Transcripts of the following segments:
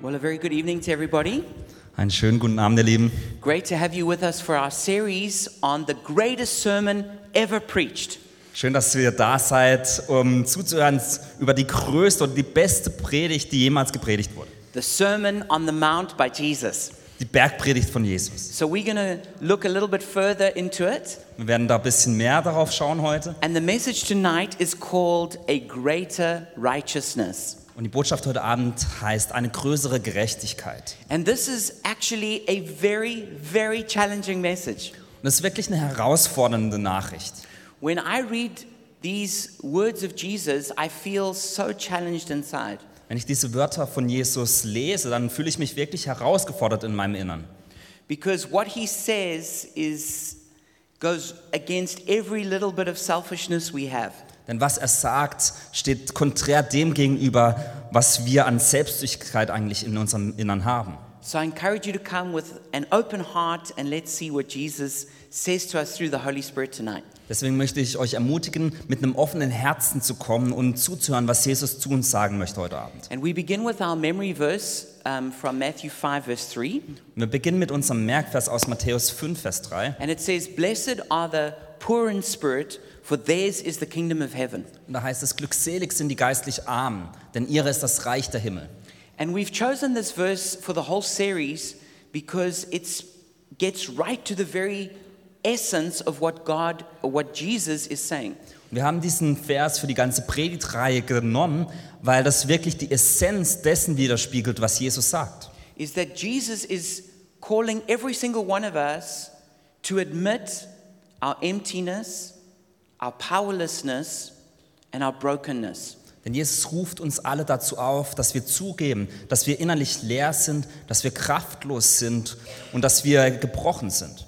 Well, a very good evening to everybody. Einen schönen guten Abend, ihr Lieben. Great to have you with us for our series on the greatest sermon ever preached. Schön, dass ihr da seid, um zuzuhören über die größte und die beste Predigt, die jemals gepredigt wurde. The Sermon on the Mount by Jesus. Die Bergpredigt von Jesus. So we're going to look a little bit further into it. Wir werden da ein bisschen mehr darauf schauen heute. And the message tonight is called A Greater Righteousness. Und die Botschaft heute Abend heißt eine größere Gerechtigkeit. And this is actually a very, very challenging message. Und das ist wirklich eine herausfordernde Nachricht. When I read these words of Jesus, I feel so challenged inside. Wenn ich diese Wörter von Jesus lese, dann fühle ich mich wirklich herausgefordert in meinem Innern. Because what he says is goes against every little bit of selfishness we have. Denn was er sagt, steht konträr dem gegenüber, was wir an Selbstsüchtigkeit eigentlich in unserem Innern haben. So I encourage you to come with an open heart and let's see what Jesus says to us through the Holy Spirit tonight. Deswegen möchte ich euch ermutigen, mit einem offenen Herzen zu kommen und zuzuhören, was Jesus zu uns sagen möchte heute Abend. And we begin with our memory verse um, from Matthew 5, verse 3. Und wir beginnen mit unserem Merkvers aus Matthäus 5, Vers 3. And it says, Blessed are the poor in spirit, for theirs is the kingdom of heaven. Und da heißt es, glückselig sind die geistlich Armen, denn ihre ist das Reich der Himmel. And we've chosen this verse for the whole series because it gets right to the very essence of what God what Jesus is saying. Wir haben diesen Vers für die ganze Predigtreihe genommen, weil das wirklich die Essenz dessen widerspiegelt, was Jesus sagt. Is that Jesus is calling every single one of us to admit our emptiness, our powerlessness, and our brokenness. Denn Jesus ruft uns alle dazu auf, dass wir zugeben, dass wir innerlich leer sind, dass wir kraftlos sind und dass wir gebrochen sind.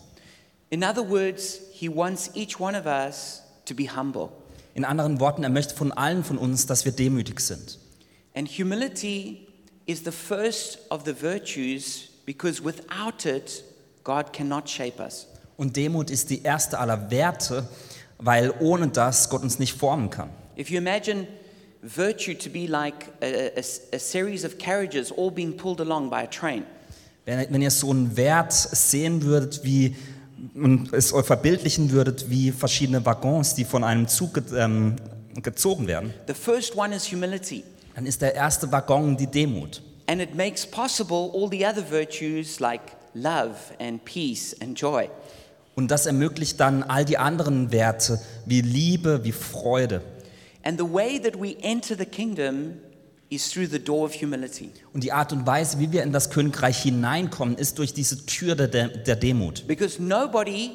In other words, he wants each one of us to be humble. In anderen Worten, er möchte von allen von uns, dass wir demütig sind. And humility is the first of the virtues because without it, God cannot shape us. Und Demut ist die erste aller Werte, weil ohne das Gott uns nicht formen kann. If you imagine virtue to be like a, a, a series of carriages all being pulled along by a train, Wenn, wenn ihr so einen Wert sehen würdet, wie und es euch verbildlichen würdet, wie verschiedene Waggons, die von einem Zug ge- ähm, gezogen werden, the first one is humility. dann ist der erste Waggon die Demut. And it makes possible all the other virtues like love and peace and joy. Und das ermöglicht dann all die anderen Werte wie Liebe, wie Freude. And the way that we enter the kingdom is through the door of humility. Und die Art und Weise, wie wir in das Königreich hineinkommen, ist durch diese Tür der, der Demut. Because nobody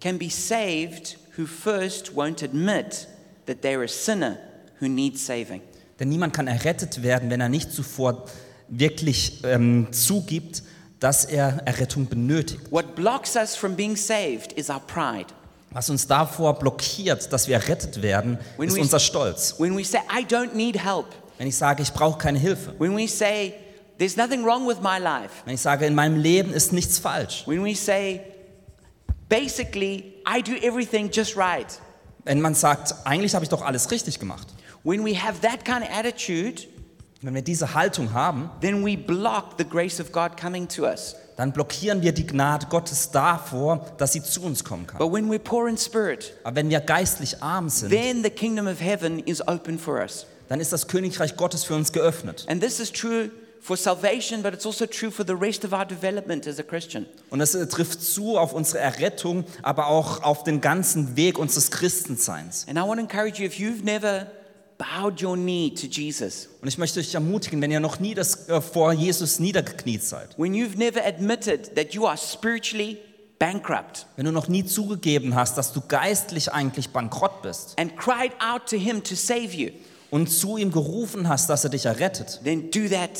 can be saved who first won't admit that they're a sinner who needs saving. Denn niemand kann errettet werden, wenn er nicht zuvor wirklich ähm, zugibt, dass er Errettung benötigt. What blocks us from being saved is our pride. Was uns davor blockiert, dass wir errettet werden, When ist we- unser Stolz. When we say, I don't need help, Wenn ich sage, ich brauche keine Hilfe. when we say, there's nothing wrong with my life, Wenn ich sage, in meinem Leben ist nichts falsch. when we say, basically, I do everything just right, Wenn man sagt, eigentlich habe ich doch alles richtig gemacht. when we have that kind of attitude, Wenn wir diese Haltung haben, then we block the grace of God coming to us. dann blockieren wir die Gnade Gottes davor, dass sie zu uns kommen kann. But when we're poor in spirit, Aber wenn wir geistlich arm sind, then the kingdom of heaven is open for us. dann ist das Königreich Gottes für uns geöffnet. And this is true for salvation, but it's also true for the rest of our development as a Christian. Und das äh, trifft zu auf unsere Errettung, aber auch auf den ganzen Weg unseres Christenseins. And I want to encourage you if you've never bowed your knee to Jesus, Und ich möchte euch ermutigen, wenn ihr noch nie das, äh, vor Jesus niedergekniet seid, when you've never admitted that you are spiritually bankrupt wenn du noch nie zugegeben hast, dass du geistlich eigentlich bankrott bist and cried out to Him to save you, und zu ihm gerufen hast, dass er dich errettet, then do that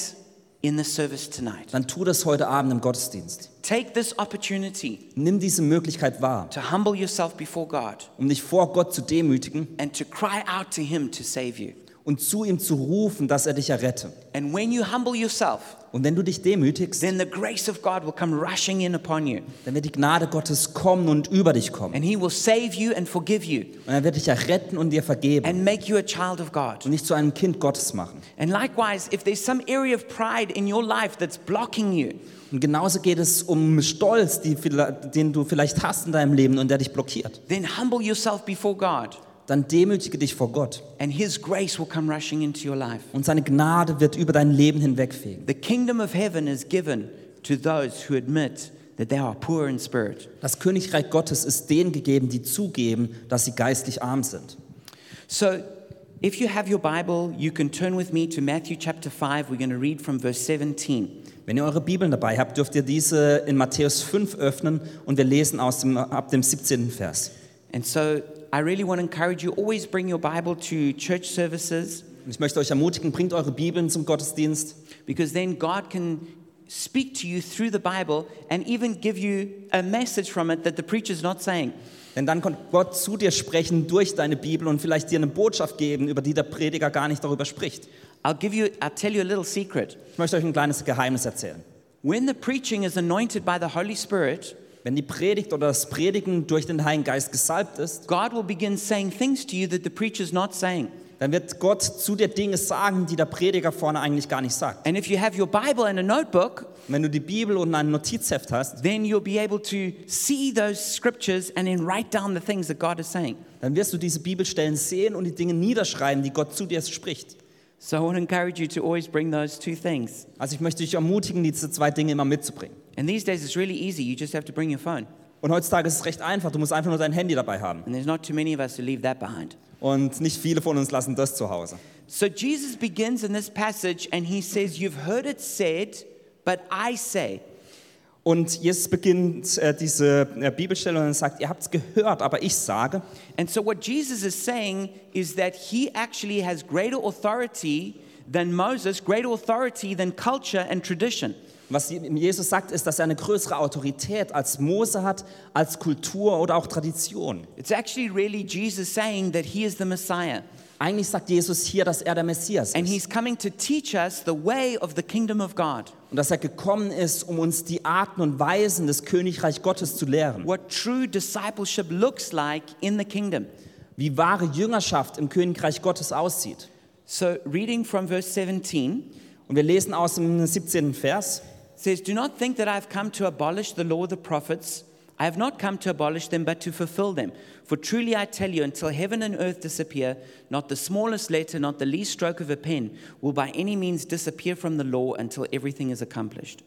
in the service tonight. dann tu das heute Abend im Gottesdienst. Take this opportunity Nimm diese Möglichkeit wahr, to humble yourself before God um dich vor Gott zu demütigen and to cry out to Him to save you. und zu ihm zu rufen, dass er dich errette. And when you humble yourself, Und wenn du dich demütigst, then the grace of God will come rushing in upon you. dann wird die Gnade Gottes kommen und über dich kommen. And He will save you and forgive you Und er wird dich erretten und dir vergeben and make you a child of God. und dich zu einem Kind Gottes machen. And likewise, if there's some area of pride in your life that's blocking you, Und genauso geht es um Stolz, die, den du vielleicht hast in deinem Leben und der dich blockiert. then humble yourself before God, Dann demütige dich vor Gott and His grace will come rushing into your life. und seine Gnade wird über dein Leben hinwegfegen. The kingdom of heaven is given to those who admit that they are poor in spirit. Das Königreich Gottes ist denen gegeben, die zugeben, dass sie geistlich arm sind. So, if you have your Bible, you can turn with me to Matthew chapter 5. We're going to read from verse 17. Wenn ihr eure Bibeln dabei habt, dürft ihr diese in Matthäus 5 öffnen und wir lesen aus dem, ab dem 17. Vers. And so, I really want to encourage you always bring your Bible to church services ich möchte euch ermutigen, bringt eure Bibeln zum Gottesdienst, because then God can speak to you through the Bible and even give you a message from it that the preacher's not saying. denn dann kann Gott zu dir sprechen durch deine Bibel und vielleicht dir eine Botschaft geben, über die der Prediger gar nicht darüber spricht. I'll give you I'll tell you a little secret. Ich möchte euch ein kleines Geheimnis erzählen. When the preaching is anointed by the Holy Spirit, Wenn die Predigt oder das Predigen durch den Heiligen Geist gesalbt ist, God will begin saying things to you that the preacher's not saying. dann wird Gott zu dir Dinge sagen, die der Prediger vorne eigentlich gar nicht sagt. And if you have your Bible and a notebook, wenn du die Bibel und ein Notizheft hast, then you'll be able to see those scriptures and then write down the things that God is saying. dann wirst du diese Bibelstellen sehen und die Dinge niederschreiben, die Gott zu dir spricht. So I want to encourage you to always bring those two things. Also ich möchte dich ermutigen, diese zwei Dinge immer mitzubringen. And these days it's really easy. You just have to bring your phone. Und heutzutage ist es recht einfach, du musst einfach nur dein Handy dabei haben. And there's not too many of us who leave that behind. Und nicht viele von uns lassen das zu Hause. So Jesus begins in this passage and he says, You've heard it said, but I say. Und Jesus beginnt äh, diese äh, Bibelstelle und sagt, ihr habt es gehört, aber ich sage. And so what Jesus is saying is that he actually has greater authority than Moses, greater authority than culture and tradition. Was Jesus sagt, ist, dass er eine größere Autorität als Mose hat, als Kultur oder auch Tradition. It's actually really Jesus saying that he is the Messiah. Eigentlich sagt Jesus hier, dass er der Messias And ist he's coming to teach us the way of the kingdom of God, und dass er gekommen ist, um uns die Arten und Weisen des Königreich Gottes zu lehren. what true discipleship looks like in the kingdom. Wie wahre Jüngerschaft im Königreich Gottes aussieht. So, reading from verse 17 Und wir lesen aus dem 17. Vers. says, Do not think that I have come to abolish the law of the prophets. I have not come to abolish them, but to fulfill them. For truly I tell you, until heaven and earth disappear, not the smallest letter, not the least stroke of a pen will by any means disappear from the law until everything is accomplished.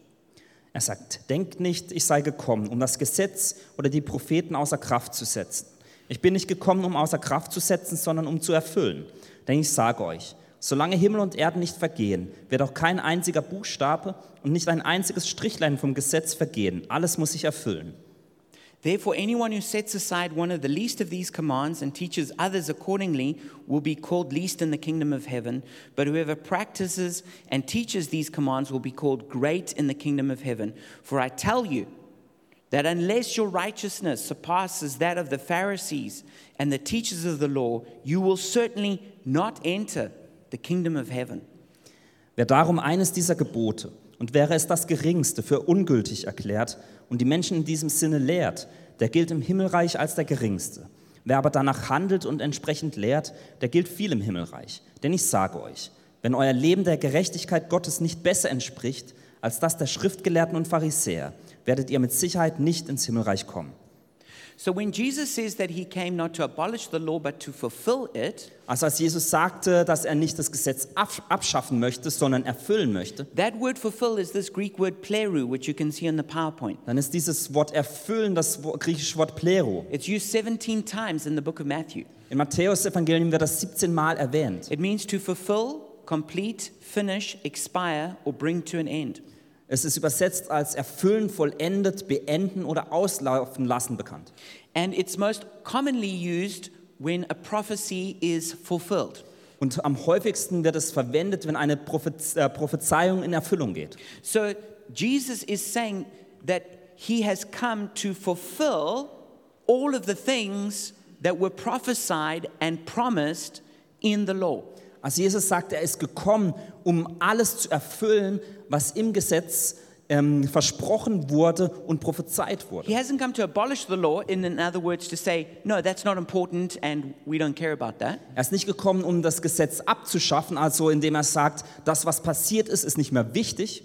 Er sagt, denkt nicht, ich sei gekommen, um das Gesetz oder die Propheten außer Kraft zu setzen. Ich bin nicht gekommen, um außer Kraft zu setzen, sondern um zu erfüllen. Denn ich sage euch, solange Himmel und Erden nicht vergehen, wird auch kein einziger Buchstabe und nicht ein einziges Strichlein vom Gesetz vergehen. Alles muss sich erfüllen. Therefore, anyone who sets aside one of the least of these commands and teaches others accordingly will be called least in the kingdom of heaven. But whoever practices and teaches these commands will be called great in the kingdom of heaven. For I tell you that unless your righteousness surpasses that of the Pharisees and the teachers of the law, you will certainly not enter the kingdom of heaven. Wer darum eines dieser Gebote, und wäre es das geringste, für ungültig erklärt und die Menschen in diesem Sinne lehrt, der gilt im Himmelreich als der geringste. Wer aber danach handelt und entsprechend lehrt, der gilt viel im Himmelreich. Denn ich sage euch, wenn euer Leben der Gerechtigkeit Gottes nicht besser entspricht als das der Schriftgelehrten und Pharisäer, werdet ihr mit Sicherheit nicht ins Himmelreich kommen. So when Jesus says that he came not to abolish the law but to fulfill it, Also als Jesus sagte, dass er nicht das Gesetz absch- abschaffen möchte, sondern erfüllen möchte, that word fulfill is this Greek word pleru, which you can see on the PowerPoint. dann ist dieses Wort erfüllen das griechische Wort plero. It's used 17 times in the book of Matthew. Im Matthäus-Evangelium wird das 17 Mal erwähnt. It means to fulfill, complete, finish, expire, or bring to an end. Es ist übersetzt als erfüllen, vollendet, beenden oder auslaufen lassen bekannt. And it's most commonly used when a prophecy is fulfilled. Und am häufigsten wird es verwendet, wenn eine Prophez äh, Prophezeiung in Erfüllung geht. So Jesus is saying that he has come to fulfill all of the things that were prophesied and promised in the law. Also Jesus sagt, er ist gekommen, um alles zu erfüllen, was im Gesetz ähm, versprochen wurde und prophezeit wurde. He hasn't come to abolish the law, in, other words, to say, no, that's not important and we don't care about that. Er ist nicht gekommen, um das Gesetz abzuschaffen, also indem er sagt, das, was passiert ist, ist nicht mehr wichtig.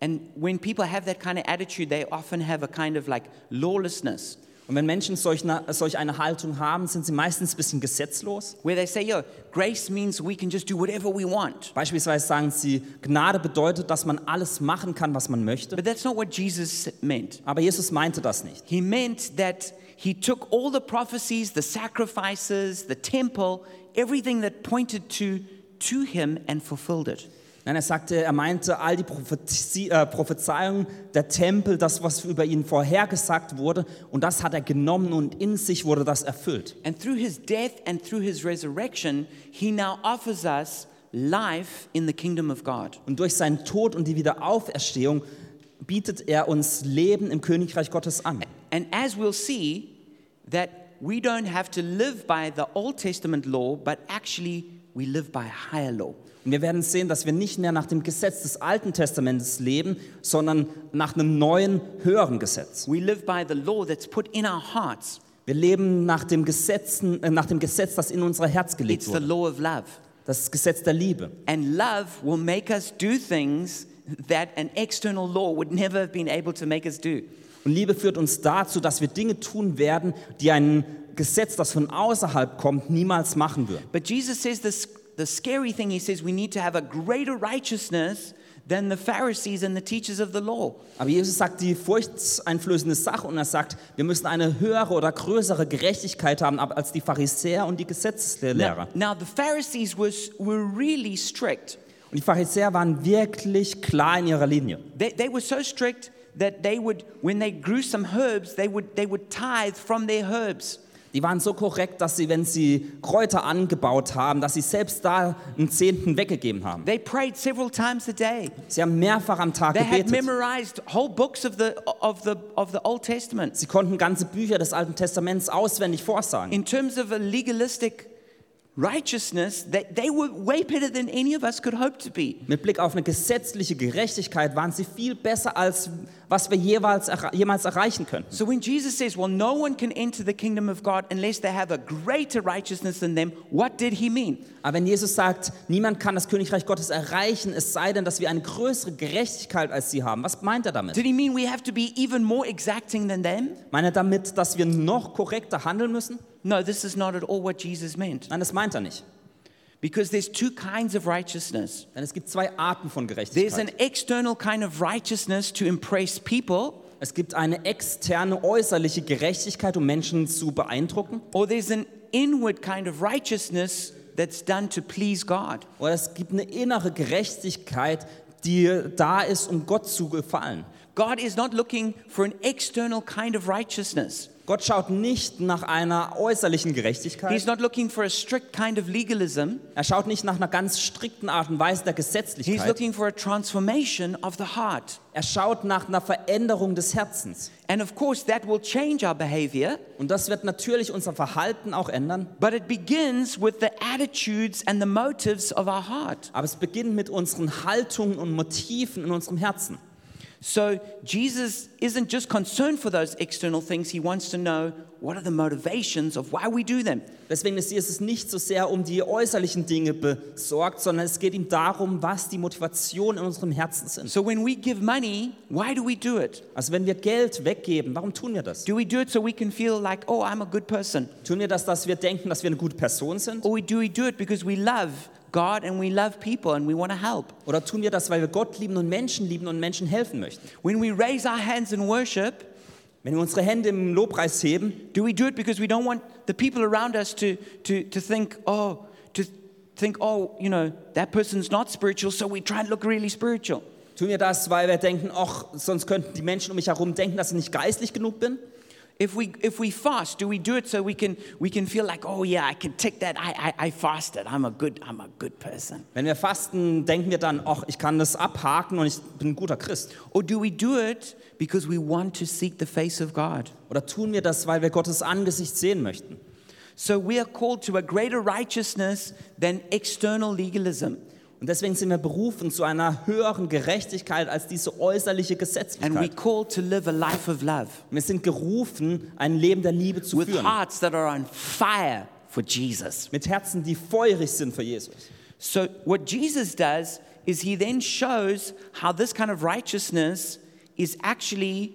And when people have that kind of attitude, they often have a kind of like lawlessness, Und wenn Menschen solch eine, solch eine Haltung haben, sind sie meistens ein bisschen gesetzlos. where they say, yo, grace means we can just do whatever we want. Beispielsweise sagen sie, Gnade bedeutet, dass man alles machen kann, was man möchte. But that's not what Jesus meant. Aber Jesus meinte das nicht. He meant that he took all the prophecies, the sacrifices, the temple, everything that pointed to, to him and fulfilled it. Nein, er sagte, er meinte all die Prophezie, äh, Prophezeiungen, der Tempel, das, was über ihn vorhergesagt wurde, und das hat er genommen und in sich wurde das erfüllt. And through his death and through his resurrection, he now offers us life in the kingdom of God. Und durch seinen Tod und die Wiederauferstehung bietet er uns Leben im Königreich Gottes an. And as we'll see, that we don't have to live by the Old Testament law, but actually we live by a higher law. Und wir werden sehen, dass wir nicht mehr nach dem Gesetz des Alten Testaments leben, sondern nach einem neuen, höheren Gesetz. We live by the law that's put in our hearts. Wir leben nach dem, Gesetzen, äh, nach dem Gesetz, das in unser Herz gelegt It's the wurde. law of love. Das Gesetz der Liebe. And love will make us do things that an external law would never have been able to make us do. Und Liebe führt uns dazu, dass wir Dinge tun werden, die ein Gesetz, das von außerhalb kommt, niemals machen wird. But Jesus says this the scary thing he says we need to have a greater righteousness than the Pharisees and the teachers of the law. Aber Jesus sagt die furchteinflößende Sache und er sagt, wir müssen eine höhere oder größere Gerechtigkeit haben als die Pharisäer und die Now, Gesetzeslehrer. now the Pharisees was were really strict. Und die Pharisäer waren wirklich klar in ihrer Linie. They, they were so strict that they would when they grew some herbs, they would they would tithe from their herbs. Die waren so korrekt, dass sie, wenn sie Kräuter angebaut haben, dass sie selbst da einen Zehnten weggegeben haben. They prayed several times a day. Sie haben mehrfach am Tag They had gebetet. memorized whole books of the of the of the Old Testament. Sie konnten ganze Bücher des Alten Testaments auswendig vorsagen. In terms of a legalistic righteousness, they, they were way better than any of us could hope to be. Mit Blick auf eine gesetzliche Gerechtigkeit waren sie viel besser, als was wir jeweils, jemals erreichen könnten. So when Jesus says, Well, no one can enter the kingdom of God unless they have a greater righteousness than them, what did he mean? Aber wenn Jesus sagt, niemand kann das Königreich Gottes erreichen, es sei denn, dass wir eine größere Gerechtigkeit als sie haben, was meint er damit? Did he mean we have to be even more exacting than them? Meint er damit, dass wir noch korrekter handeln müssen? No, this is not at all what Jesus meant. Nein, das meint er nicht. Because there's two kinds of righteousness. Denn es gibt zwei Arten von There's Gerechtigkeit. an external kind of righteousness to impress people, Es gibt eine externe, äußerliche Gerechtigkeit, um Menschen zu beeindrucken. or there's an inward kind of righteousness that's done to please God. Oder es gibt eine innere Gerechtigkeit, die da ist, um Gott zu gefallen. God is not looking for an external kind of righteousness. Gott schaut nicht nach einer äußerlichen He's Gerechtigkeit. not looking for a strict kind of legalism. Er schaut nicht nach einer ganz strikten Art und Weise der He's Gesetzlichkeit. looking for a transformation of the heart. Er schaut nach einer Veränderung des Herzens. And of course, that will change our behavior, Und das wird natürlich unser Verhalten auch ändern. but it begins with the attitudes and the motives of our heart. Aber es beginnt mit unseren Haltungen und Motiven in unserem Herzen. So Jesus isn't just concerned for those external things, he wants to know what are the motivations of why we do them. Deswegen ist Jesus nicht so sehr um die äußerlichen Dinge besorgt, sondern es geht ihm darum, was die Motivationen in unserem Herzen sind. So when we give money, why do we do it? Also wenn wir Geld weggeben, warum tun wir das? Do we do it so we can feel like, oh, I'm a good person? Tun wir das, dass wir denken, dass wir eine gute Person sind? Or do we do it because we love God and we love people and we want to help? Oder tun wir das, weil wir Gott lieben und Menschen lieben und Menschen helfen möchten? When we raise our hands in worship, Wenn wir unsere Hände im Lobpreis heben, do we do it because we don't want the people around us to, to, to think, oh, to think, oh, you know, that person's not spiritual, so we try and look really spiritual? tun wir das, weil wir denken, ach, sonst könnten die Menschen um mich herum denken, dass ich nicht geistlich genug bin? If we, if we fast, do we do it so we can, we can feel like, oh yeah, I can tick that, I, I, I fasted, I'm a, good, I'm a good person? Wenn wir fasten, denken wir dann, ach, ich kann das abhaken und ich bin ein guter Christ. Or do we do it because we want to seek the face of God? Oder tun wir das, weil wir Gottes Angesicht sehen möchten? So we are called to a greater righteousness than external legalism. Und deswegen sind wir berufen zu einer höheren Gerechtigkeit als diese äußerliche And we Gesetzlichkeit. called to live a life of love Wir sind gerufen, ein Leben der Liebe zu with führen. hearts that are on fire for Jesus. Mit Herzen, die feurig sind für Jesus. So, what Jesus does is he then shows how this kind of righteousness is actually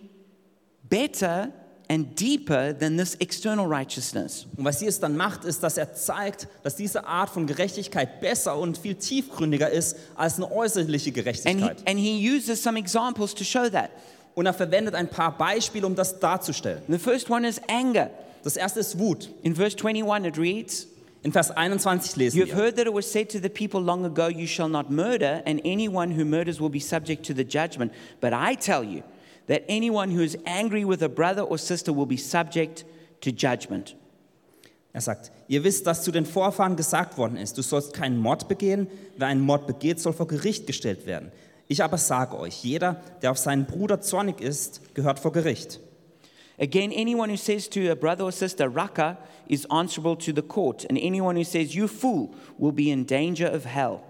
better and deeper than this external righteousness. Und was Jesus dann macht, ist, dass er zeigt, dass diese Art von Gerechtigkeit besser und viel tiefgründiger ist als eine äußerliche And he, Gerechtigkeit. and he uses some examples to show that. Und er verwendet ein paar Beispiele, um das darzustellen. The first one is anger. Das erste ist Wut. In verse 21, it reads, In Vers 21 lesen You have wir. heard that it was said to the people long ago, You shall not murder, and anyone who murders will be subject to the judgment. But I tell you that anyone who is angry with a brother or sister will be subject to judgment. Er sagt, ihr wisst, dass zu den Vorfahren gesagt worden ist, du sollst keinen Mord begehen, wer einen Mord begeht, soll vor Gericht gestellt werden. Ich aber sage euch, jeder, der auf seinen Bruder zornig ist, gehört vor Gericht. Again, anyone who says to a brother or sister, Raka, is answerable to the court, and anyone who says, You fool, will be in danger of hell.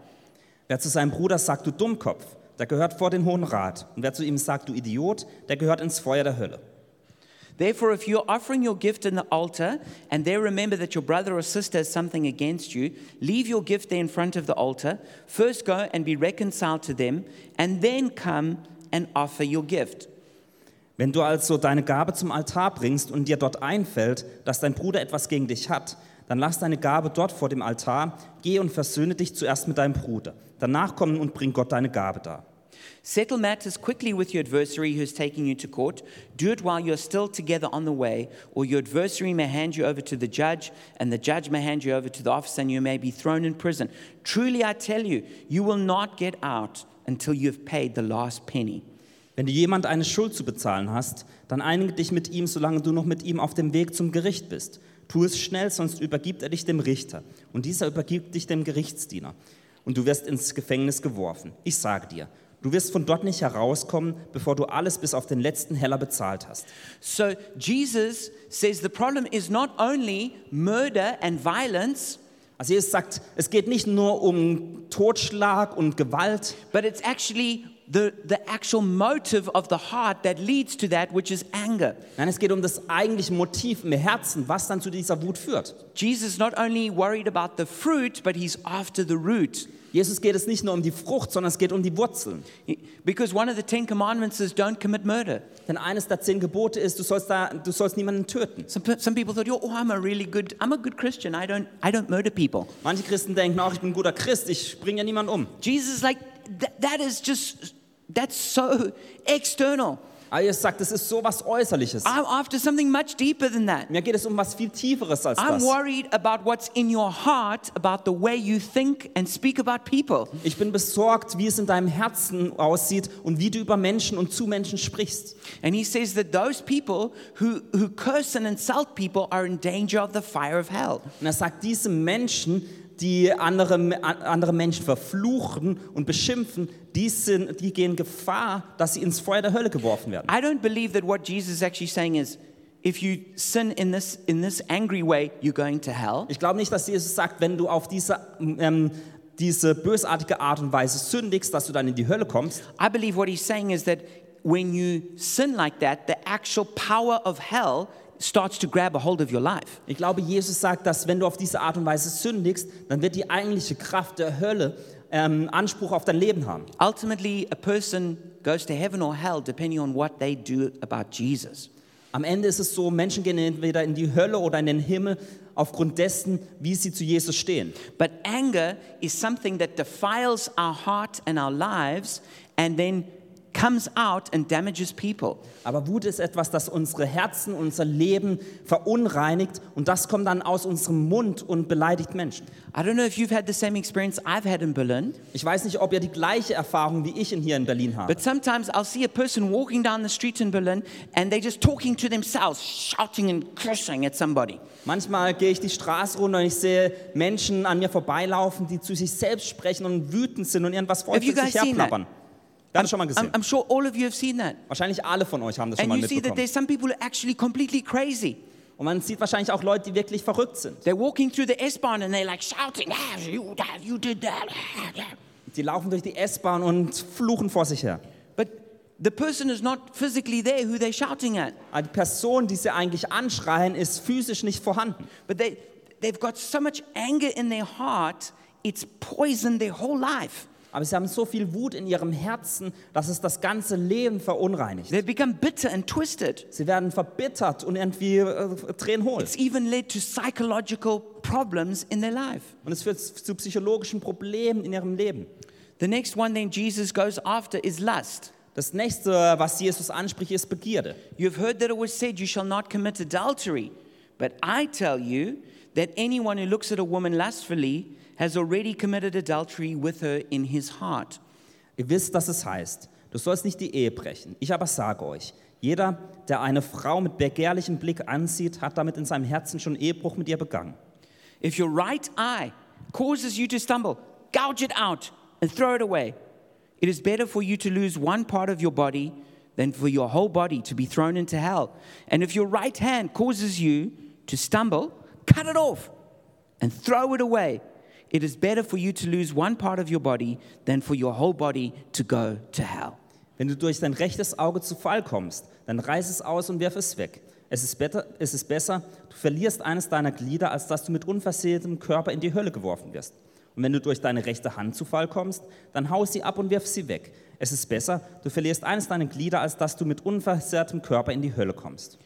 Wer zu seinem Bruder sagt, du Dummkopf, der gehört vor den Hohen Rat. Und wer zu ihm sagt, du Idiot, der gehört ins Feuer der Hölle. Therefore, if you're offering your gift in the altar and there remember that your brother or sister has something against you, leave your gift there in front of the altar. First go and be reconciled to them, and then come and offer your gift. Wenn du also deine Gabe zum Altar bringst und dir dort einfällt, dass dein Bruder etwas gegen dich hat, dann lass deine Gabe dort vor dem Altar, geh und versöhne dich zuerst mit deinem Bruder. Danach komm und bring Gott deine Gabe dar. Settle matters quickly with your adversary who's taking you to court. Do it while you're still together on the way, or your adversary may hand you over to the judge, and the judge may hand you over to the officer, and you may be thrown in prison. Truly, I tell you, you will not get out until you've paid the last penny. Wenn du jemand eine Schuld zu bezahlen hast, dann einige dich mit ihm, solange du noch mit ihm auf dem Weg zum Gericht bist. Tu es schnell, sonst übergibt er dich dem Richter. Und dieser übergibt dich dem Gerichtsdiener. Und du wirst ins Gefängnis geworfen. Ich sage dir, du wirst von dort nicht herauskommen, bevor du alles bis auf den letzten Heller bezahlt hast. So, Jesus says the problem is not only murder and violence, Also Jesus sagt, es geht nicht nur um Totschlag und Gewalt, but it's actually the, the actual motive of the heart that leads to that, which is anger. nein, es geht um das eigentliche Motiv im Herzen, was dann zu dieser Wut führt. Jesus is not only worried about the fruit, but he's after the root. Jesus geht es nicht nur um die Frucht, sondern es geht um die Wurzeln. Because one of the Ten Commandments is don't commit murder. Denn eines der zehn Gebote ist, du sollst, da, du sollst niemanden töten. Some, some people thought, oh, I'm a really good, I'm a good Christian. I don't, I don't murder people. Manche Christen denken, ach, ich bin ein guter Christ, ich bringe ja niemanden um. Jesus is like, that, that is just, that's so external. Aber Jesus sagt, es ist so was Äußerliches. I'm after something much deeper than that. Mir geht es um was viel Tieferes als I'm das. worried about what's in your heart, about the way you think and speak about people. Ich bin besorgt, wie es in deinem Herzen aussieht und wie du über Menschen und zu Menschen sprichst. And he says that those people who, who curse and insult people are in danger of the fire of hell. Und er sagt, diese Menschen, die andere, andere Menschen verfluchen und beschimpfen, die, sind, die gehen Gefahr, dass sie ins Feuer der Hölle geworfen werden. I don't believe that what Jesus is actually saying is if you sin in this, in this angry way, you're going to hell. Ich glaube nicht, dass Jesus sagt, wenn du auf diese, ähm, diese bösartige Art und Weise sündigst, dass du dann in die Hölle kommst. I believe what he's saying is that when you sin like that, the actual power of hell starts to grab a hold of your life. Ich glaube, Jesus sagt, dass wenn du auf diese Art und Weise sündigst, dann wird die eigentliche Kraft der Hölle ähm, Anspruch auf dein Leben haben. Ultimately, a person goes to heaven or hell depending on what they do about Jesus. Am Ende ist es so, Menschen gehen entweder in die Hölle oder in den Himmel aufgrund dessen, wie sie zu Jesus stehen. But anger is something that defiles our heart and our lives and then comes out and damages people. Aber Wut ist etwas, das unsere Herzen, unser Leben verunreinigt und das kommt dann aus unserem Mund und beleidigt Menschen. I don't know if you've had the same experience I've had in Berlin, Ich weiß nicht, ob ihr die gleiche Erfahrung wie ich in hier in Berlin habt. but sometimes I'll see a person walking down the street in Berlin and they're just talking to themselves, shouting and cursing at somebody. Manchmal gehe ich die Straße runter und ich sehe Menschen an mir vorbeilaufen, die zu sich selbst sprechen und wütend sind und irgendwas vor sich herplappern. Wir haben das schon mal I'm, gesehen. I'm sure all of you have seen that. Wahrscheinlich alle von euch haben das schon And mal you see that mitbekommen. there's some people who are actually completely crazy. Und man sieht wahrscheinlich auch Leute, die wirklich verrückt sind. They're walking through the S-Bahn and they're like shouting, ah, you, that, you did that. Die laufen durch die S-Bahn und fluchen vor sich her. But the person is not physically there who they're shouting at. Aber die Person, die sie eigentlich anschreien, ist physisch nicht vorhanden. But they, they've got so much anger in their heart, it's poisoned their whole life. Aber sie haben so viel Wut in ihrem Herzen, dass es das ganze Leben verunreinigt. They've become bitter and twisted. Sie werden verbittert und irgendwie äh, Tränen hohl. It's even led to psychological problems in their life. Und es führt zu psychologischen Problemen in ihrem Leben. The next one then Jesus goes after is lust. Das nächste, was Jesus anspricht, ist Begierde. You've heard that it was said, You shall not commit adultery. But I tell you that anyone who looks at a woman lustfully has already committed adultery with her in his heart. Ihr wisst, dass es heißt, du sollst nicht die Ehe brechen. Ich aber sage euch, jeder, der eine Frau mit begehrlichem Blick ansieht, hat damit in seinem Herzen schon Ehebruch mit ihr begangen. If your right eye causes you to stumble, gouge it out and throw it away. It is better for you to lose one part of your body than for your whole body to be thrown into hell. And if your right hand causes you to stumble, cut it off and throw it away. It is better for you to lose one part of your body than for your whole body to go to hell. Wenn du durch dein rechtes Auge zu Fall kommst, dann reiß es aus und wirf es weg. Es ist, better, es ist besser, du verlierst eines deiner Glieder, als dass du mit unversehrtem Körper in die Hölle geworfen wirst. Und wenn du durch deine rechte Hand zu Fall kommst, dann hau sie ab und wirf sie weg. Es ist besser, du verlierst eines deiner Glieder, als dass du mit unversehrtem Körper in die Hölle kommst.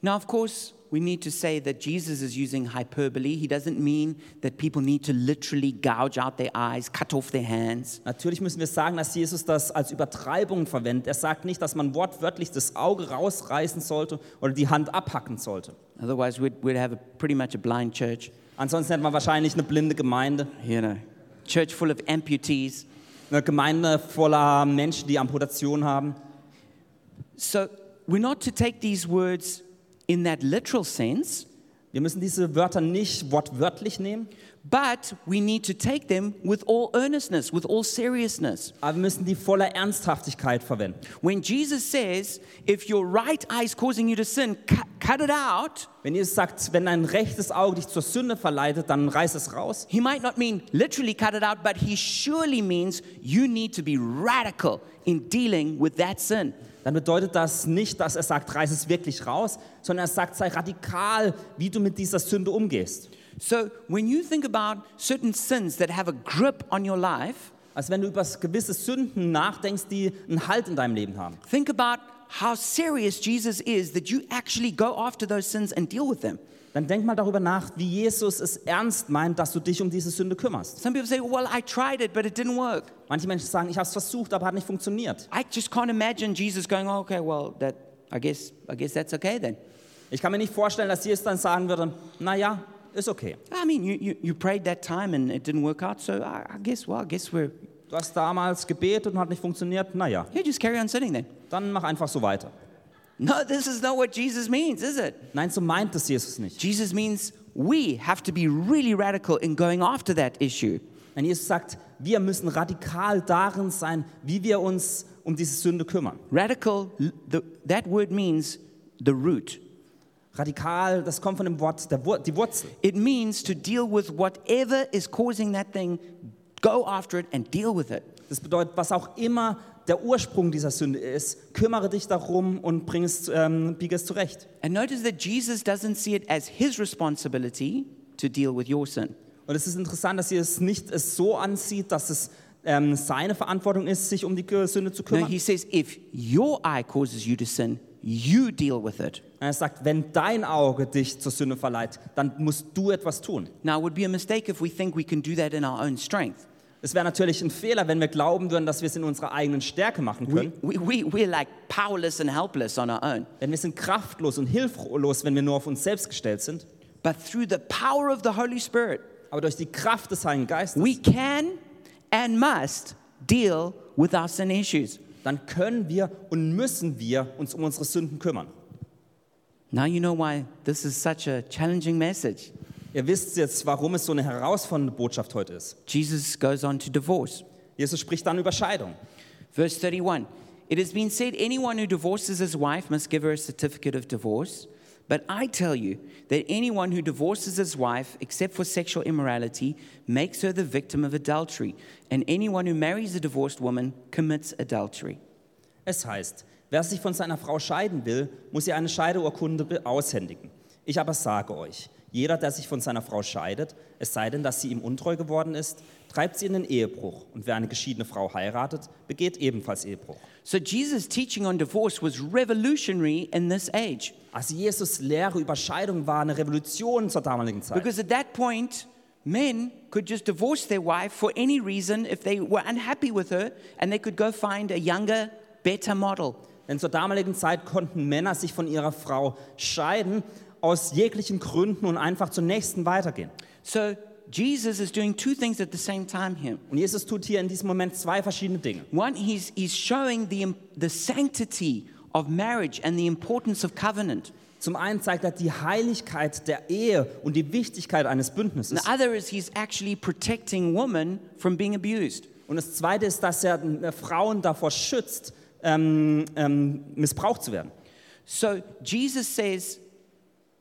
Now, of course, we need to say that Jesus is using hyperbole. He doesn't mean that people need to literally gouge out their eyes, cut off their hands. Natürlich müssen wir sagen, dass Jesus das als Übertreibung verwendet. Er sagt nicht, dass man wortwörtlich das Auge rausreißen sollte oder die Hand abhacken sollte. Otherwise, we'd, we'd have a, pretty much a blind church, Ansonsten hätte man wahrscheinlich eine blinde Gemeinde, you know, church full of amputees. eine Gemeinde voller Menschen, die Amputation haben. So we're not to take these words in that literal sense, Wir müssen diese Wörter nicht wortwörtlich nehmen, but we need to take them with all earnestness, with all seriousness. aber wir müssen die voller Ernsthaftigkeit verwenden. When Jesus says, if your right eye is causing you to sin, cut it out, Wenn Jesus sagt, wenn dein rechtes Auge dich zur Sünde verleitet, dann reiß es raus. he might not mean literally cut it out, but he surely means you need to be radical in dealing with that sin. Dann bedeutet das nicht, dass er sagt, reiß es wirklich raus, sondern er sagt, sei radikal, wie du mit dieser Sünde umgehst. So when you think about certain sins that have a grip on your life, Also wenn du über gewisse Sünden nachdenkst, die einen Halt in deinem Leben haben, think about how serious Jesus is that you actually go after those sins and deal with them. Dann denk mal darüber nach, wie Jesus es ernst meint, dass du dich um diese Sünde kümmerst. Some people say, well, I tried it, but it didn't work. Manche Menschen sagen, ich habe es versucht, aber hat nicht funktioniert. I just can't imagine Jesus going, oh, okay, well, that, I, guess, I guess that's okay then. Ich kann mir nicht vorstellen, dass Jesus dann sagen würde, naja, ist okay. I mean, you, you, you prayed that time and it didn't work out, so I, I guess, well, I guess we're, Du hast damals gebetet und hat nicht funktioniert, naja, yeah, just carry on sinning then. then. dann mach einfach so weiter. No, this is not what Jesus means, is it? Nein, so meint es Jesus nicht. Jesus means we have to be really radical in going after that issue. Wenn Jesus sagt, wir müssen radikal darin sein, wie wir uns um diese Sünde kümmern. Radical, the, that word means the root. Radikal, das kommt von dem Wort, der Wur die Wurzel. It means to deal with whatever is causing that thing, go after it and deal with it. Das bedeutet, was auch immer der Ursprung dieser Sünde ist, kümmere dich darum und bring es, ähm, biege es zurecht. And notice that Jesus doesn't see it as his responsibility to deal with your sin. Und es ist interessant, dass es nicht es so ansieht, dass es ähm, seine Verantwortung ist, sich um die Sünde zu No, kümmern. he says, if your eye causes you to sin, you deal with it. Er sagt, wenn dein Auge dich zur Sünde verleiht, dann musst du etwas tun. Now, it would be a mistake if we think we can do that in our own strength. Es wäre natürlich ein Fehler, wenn wir glauben würden, dass wir es in unserer eigenen Stärke machen We, können. we, we, we're like powerless and helpless on our own. Denn wir sind kraftlos und hilflos, wenn wir nur auf uns selbst gestellt sind. But through the power of the Holy Spirit, Aber durch die Kraft des Heiligen Geistes, we can and must deal with our sin issues. dann können wir und müssen wir uns um unsere Sünden kümmern. Now you know why this is such a challenging message. Ihr wisst jetzt, warum es so eine herausfordernde Botschaft heute ist. Jesus goes on to divorce. Jesus spricht dann über Scheidung. Verse 31 It has been said, anyone who divorces his wife must give her a certificate of divorce. But I tell you that anyone who divorces his wife, except for sexual immorality, makes her the victim of adultery, and anyone who marries a divorced woman commits adultery. Es heißt, wer sich von seiner Frau scheiden will, muss ihr eine Scheideurkunde aushändigen. Ich aber sage euch, jeder, der sich von seiner Frau scheidet, es sei denn, dass sie ihm untreu geworden ist, treibt sie in den Ehebruch. Und wer eine geschiedene Frau heiratet, begeht ebenfalls Ehebruch. So Jesus' teaching on divorce was revolutionary in this age. Also Jesus Lehre über Scheidung war eine Revolution zur damaligen Zeit. Because at that point, men could just divorce their wife for any reason if they were unhappy with her, and they could go find a younger, better model. Denn zur damaligen Zeit konnten Männer sich von ihrer Frau scheiden, aus jeglichen Gründen und einfach zur nächsten weitergehen. So Jesus is doing two things at the same time here. Und Jesus tut hier in diesem Moment zwei verschiedene Dinge. One, he's, he's showing the, the sanctity of marriage and the importance of covenant. Zum einen zeigt er die Heiligkeit der Ehe und die Wichtigkeit eines Bündnisses. the other is he's actually protecting women from being abused. Und das zweite ist, dass er äh, Frauen davor schützt, ähm, ähm, missbraucht zu werden. So Jesus says,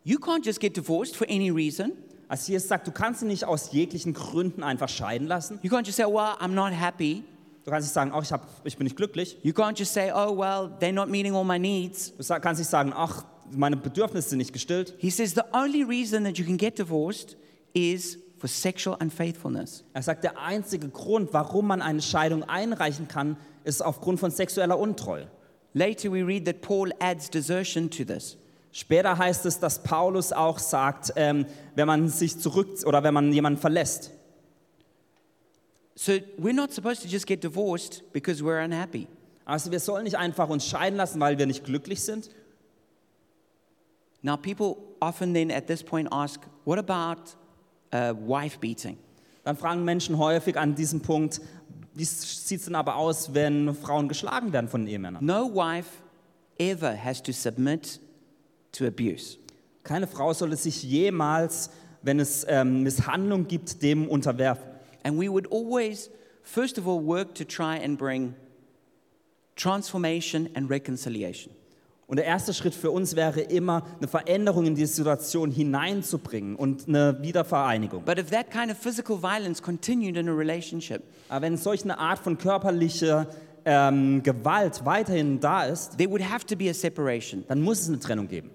you can't just get divorced for any reason. Also Jesus sagt, du kannst sie nicht aus jeglichen Gründen einfach scheiden lassen. You can't just say, well, I'm not happy. Du kannst nicht sagen, ach, ich, hab, ich bin nicht glücklich. You can't just say, oh, well, they're not meeting all my needs. Du kannst nicht sagen, ach, meine Bedürfnisse sind nicht gestillt. He says the only reason that you can get divorced is for sexual unfaithfulness. Er sagt, der einzige Grund, warum man eine Scheidung einreichen kann, ist aufgrund von sexueller Untreue. Later, we read that Paul adds desertion to this. Später heißt es, dass Paulus auch sagt, ähm, wenn man sich zurück oder wenn man jemanden verlässt. So we're not supposed to just get divorced because we're unhappy. Also wir sollen nicht einfach uns scheiden lassen, weil wir nicht glücklich sind. Now, people often then at this point ask, what about uh, wife beating? Dann fragen Menschen häufig an diesem Punkt, wie sieht es denn aber aus, wenn Frauen geschlagen werden von Ehemännern? No wife ever has to submit to abuse. Keine Frau solle sich jemals, wenn es ähm, Misshandlung gibt, dem unterwerfen. And we would always, first of all, work to try and bring transformation and reconciliation. Und der erste Schritt für uns wäre immer, eine Veränderung in die Situation hineinzubringen und eine Wiedervereinigung. But if that kind of physical violence continued in a relationship, Aber wenn solch eine Art von körperlicher ähm, Gewalt weiterhin da ist, there would have to be a separation. dann muss es eine Trennung geben.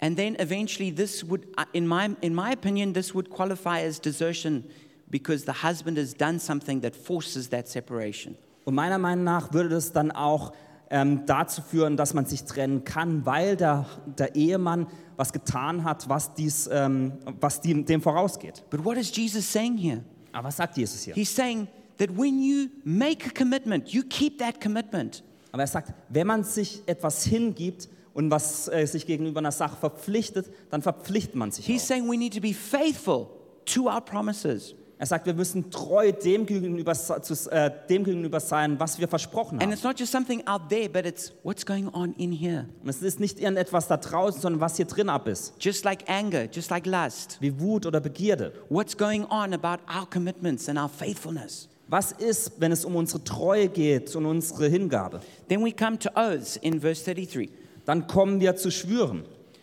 And then eventually, this would, uh, in my, in my opinion, this would qualify as desertion because the husband has done something that forces that separation. Und meiner Meinung nach würde das dann auch ähm, dazu führen, dass man sich trennen kann, weil der, der Ehemann was getan hat, was, dies, ähm, was dem, dem vorausgeht. But what is Jesus saying here? Aber was sagt Jesus hier? He's saying that when you make a commitment, you keep that commitment. Aber er sagt, wenn man sich etwas hingibt und was äh, sich gegenüber einer Sache verpflichtet, dann verpflichtet man sich He's auch. saying we need to be faithful to our promises. Er sagt, wir müssen treu dem gegenüber, zu, äh, dem gegenüber sein, was wir versprochen And haben. it's not just something out there, but it's what's going on in here. Und es ist nicht irgendetwas da draußen, sondern was hier drin ab ist. Just like anger, just like lust. Wie Wut oder Begierde. What's going on about our commitments and our faithfulness? Was ist, wenn es um unsere Treue geht und unsere Hingabe? Then we come to oaths in verse 33. Dann kommen wir zu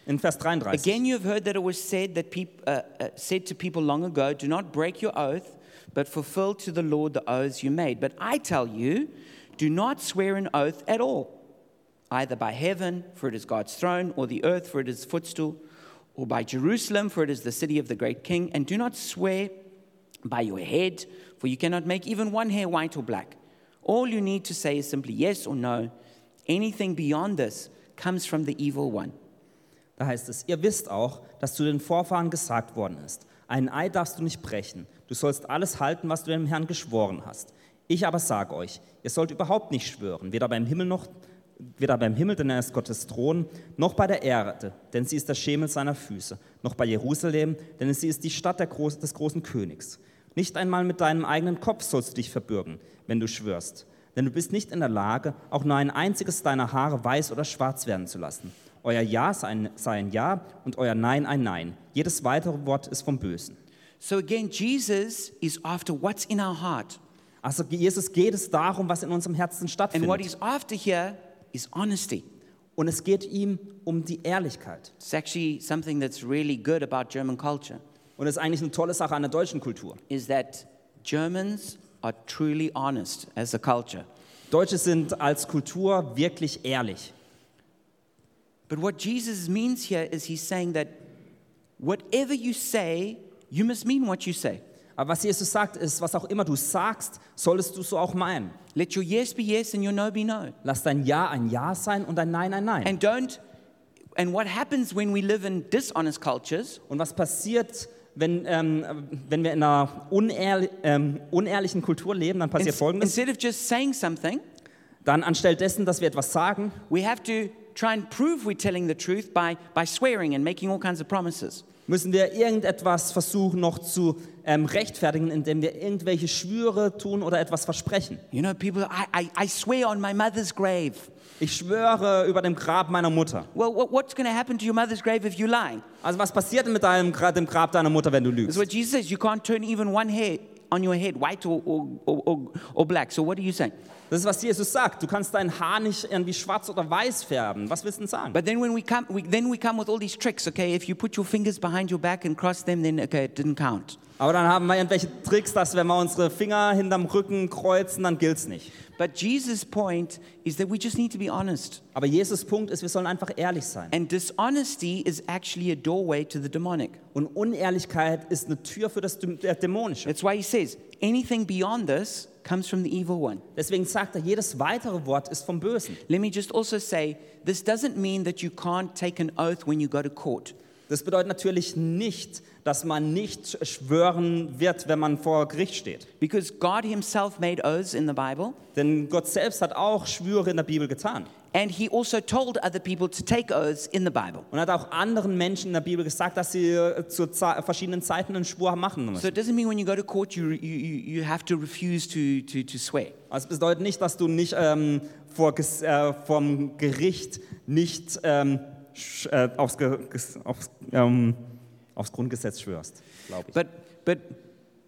in Vers 33. Again, you have heard that it was said that peop, uh, uh, said to people long ago, "Do not break your oath, but fulfill to the Lord the oaths you made." But I tell you, do not swear an oath at all, either by heaven, for it is God's throne, or the earth, for it is footstool, or by Jerusalem, for it is the city of the great King. And do not swear by your head, for you cannot make even one hair white or black. All you need to say is simply yes or no. Anything beyond this comes from the evil one. Da heißt es, ihr wisst auch, dass zu den Vorfahren gesagt worden ist, einen Eid darfst du nicht brechen, du sollst alles halten, was du dem Herrn geschworen hast. Ich aber sage euch, ihr sollt überhaupt nicht schwören, weder beim Himmel noch weder beim Himmel, denn er ist Gottes Thron, noch bei der Erde, denn sie ist der Schemel seiner Füße, noch bei Jerusalem, denn sie ist die Stadt Groß des großen Königs. Nicht einmal mit deinem eigenen Kopf sollst du dich verbürgen, wenn du schwörst, denn du bist nicht in der Lage, auch nur ein einziges deiner Haare weiß oder schwarz werden zu lassen. Euer Ja sei ein, sei ein Ja und euer Nein ein Nein. Jedes weitere Wort ist vom Bösen. So again, Jesus is after what's in our heart. Also Jesus geht es darum, was in unserem Herzen And what stattfindet. he's after here is honesty. Und es geht ihm um die Ehrlichkeit. It's actually something that's really good about German culture Und das ist eigentlich eine tolle Sache an der deutschen Kultur. is that Germans are truly honest as a culture. Deutsche sind als Kultur wirklich ehrlich. But what Jesus means here is he's saying that whatever you say, you must mean what you say. Aber was Jesus sagt, ist, was auch immer du sagst, solltest du so auch meinen. Let your yes be yes and your no be no. Lass dein Ja ein Ja sein und dein Nein ein Nein. And don't and what happens when we live in dishonest cultures Und was passiert, wenn, ähm, wenn wir in einer unehrli ähm, unehrlichen Kultur leben, dann passiert ins- Folgendes. instead of just saying something, Dann anstelle dessen, dass wir etwas sagen, we have to try and prove we're telling the truth by, by swearing and making all kinds of promises. müssen wir irgendetwas versuchen noch zu ähm, rechtfertigen, indem wir irgendwelche Schwüre tun oder etwas versprechen. You know, people, I, I, I swear on my mother's grave. Ich schwöre über dem Grab meiner Mutter. Well, what, what's going to happen to your mother's grave if you lie? Also was passiert mit deinem, dem Grab deiner Mutter, wenn du That's lügst? what Jesus says. You can't turn even one hair on your head white or, or, or, or black. So what are you saying? Das ist, was Jesus sagt. Du kannst dein Haar nicht irgendwie schwarz oder weiß färben. Was willst du denn sagen? But then when we come, we, then we come with all these tricks. Okay, if you put your fingers behind your back and cross them, then okay, it didn't count. Aber dann haben wir irgendwelche Tricks, dass wenn wir unsere Finger hinterm Rücken kreuzen, dann gilt's nicht. But Jesus' point is that we just need to be honest. Aber Jesus Punkt ist, wir sollen einfach ehrlich sein. And dishonesty is actually a doorway to the demonic. Und Unehrlichkeit ist eine Tür für das Dä- Dämonische. That's why he says anything beyond this comes from the evil one. Deswegen sagt er, jedes weitere Wort ist vom Bösen. Let me just also say this doesn't mean that you can't take an oath when you go to court. Das bedeutet natürlich nicht, dass man nicht schwören wird, wenn man vor Gericht steht. Because God himself made oaths in the Bible, Denn Gott selbst hat auch Schwüre in der Bibel getan. and he also told other people to take oaths in the Bible. Und hat auch anderen Menschen in der Bibel gesagt, dass sie äh, zu verschiedenen Zeiten einen Schwur machen müssen. So it doesn't mean when you go to court you, you, you have to refuse to, to, to swear. Also es bedeutet nicht, dass du nicht ähm, vor, äh, vom Gericht nicht ähm, äh, aufs, Ge ges- aufs, ähm, aufs Grundgesetz schwörst, glaube ich. But, but,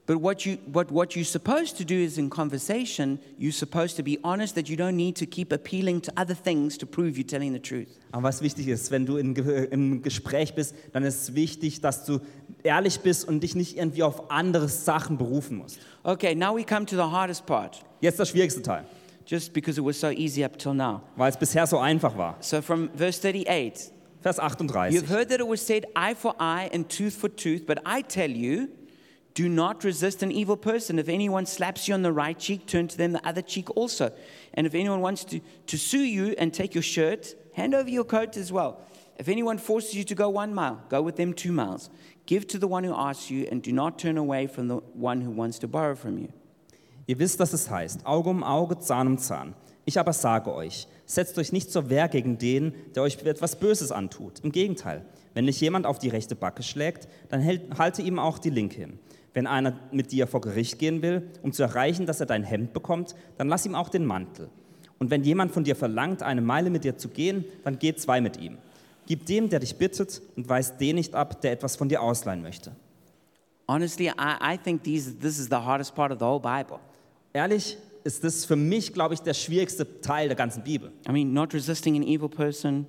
but what, you, what, what you're supposed to do is in conversation, you're supposed to be honest that you don't need to keep appealing to other things to prove you're telling the truth. Aber was wichtig ist, wenn du in, im Gespräch bist, dann ist es wichtig, dass du ehrlich bist und dich nicht irgendwie auf andere Sachen berufen musst. Okay, now we come to the hardest part, Jetzt der schwierigste Teil, just because it was so easy up till now. weil es bisher so einfach war. So from verse 38, Vers 38. You've heard that it was said, eye for eye and tooth for tooth, but I tell you, do not resist an evil person. If anyone slaps you on the right cheek, turn to them the other cheek also. And if anyone wants to, to sue you and take your shirt, hand over your coat as well. If anyone forces you to go one mile, go with them two miles. Give to the one who asks you, and do not turn away from the one who wants to borrow from you. Ihr wisst, dass es heißt, Auge um Auge, Zahn um Zahn. Ich aber sage euch, setzt euch nicht zur Wehr gegen den, der euch etwas Böses antut. Im Gegenteil, wenn dich jemand auf die rechte Backe schlägt, dann halte ihm auch die linke hin. Wenn einer mit dir vor Gericht gehen will, um zu erreichen, dass er dein Hemd bekommt, dann lass ihm auch den Mantel. Und wenn jemand von dir verlangt, eine Meile mit dir zu gehen, dann geh zwei mit ihm. Gib dem, der dich bittet, und weis den nicht ab, der etwas von dir ausleihen möchte. Honestly, I, I think these, this is the hardest part of the whole Bible. Ehrlich ist das für mich, glaube ich, der schwierigste Teil der ganzen Bibel. I mean, not resisting an evil person,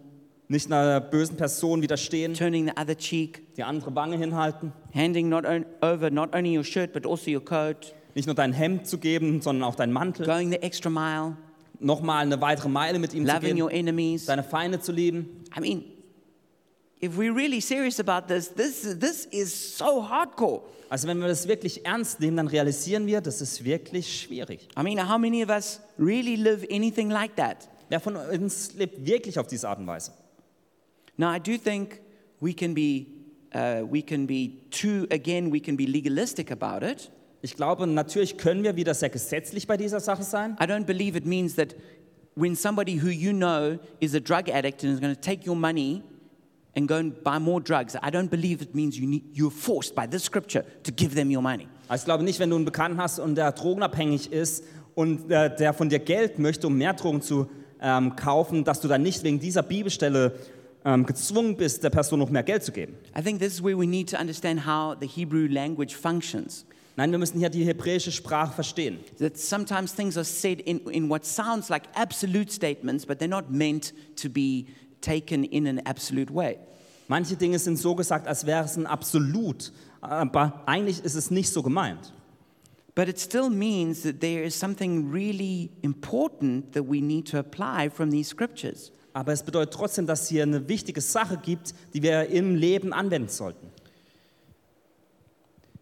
Nicht einer bösen Person widerstehen, turning the other cheek, die andere Wange hinhalten, handing not on, over not only your shirt but also your coat, nicht nur dein Hemd zu geben, sondern auch deinen Mantel, going the extra mile, nochmal eine weitere Meile mit ihm zu loving gehen, your enemies. deine Feinde zu lieben. I mean, if we're really serious about this, this, this is so hardcore. Also wenn wir das wirklich ernst nehmen, dann realisieren wir, das ist wirklich schwierig. I mean, how many of us really live anything like that? Wer von uns lebt wirklich auf diese Art und Weise? Now, I do think we can be, uh, we can be too, again, we can be legalistic about it. Ich glaube, natürlich können wir wieder sehr gesetzlich bei dieser Sache sein. I don't believe it means that when somebody who you know is a drug addict and is going to take your money and go and buy more drugs, I don't believe it means you need, you're forced by this scripture to give them your money. Also ich glaube nicht, wenn du einen Bekannten hast und der drogenabhängig ist und äh, der von dir Geld möchte, um mehr Drogen zu ähm, kaufen, dass du dann nicht wegen dieser Bibelstelle ähm, gezwungen bist, der Person noch mehr Geld zu geben. I think this is where we need to understand how the Hebrew language functions. Nein, wir müssen hier die hebräische Sprache verstehen. That sometimes things are said in, in what sounds like absolute statements, but they're not meant to be taken in an absolute way. Manche Dinge sind so gesagt, als wäre es ein Absolut, aber eigentlich ist es nicht so gemeint. But it still means that there is something really important that we need to apply from these scriptures. Aber es bedeutet trotzdem, dass hier eine wichtige Sache gibt, die wir im Leben anwenden sollten.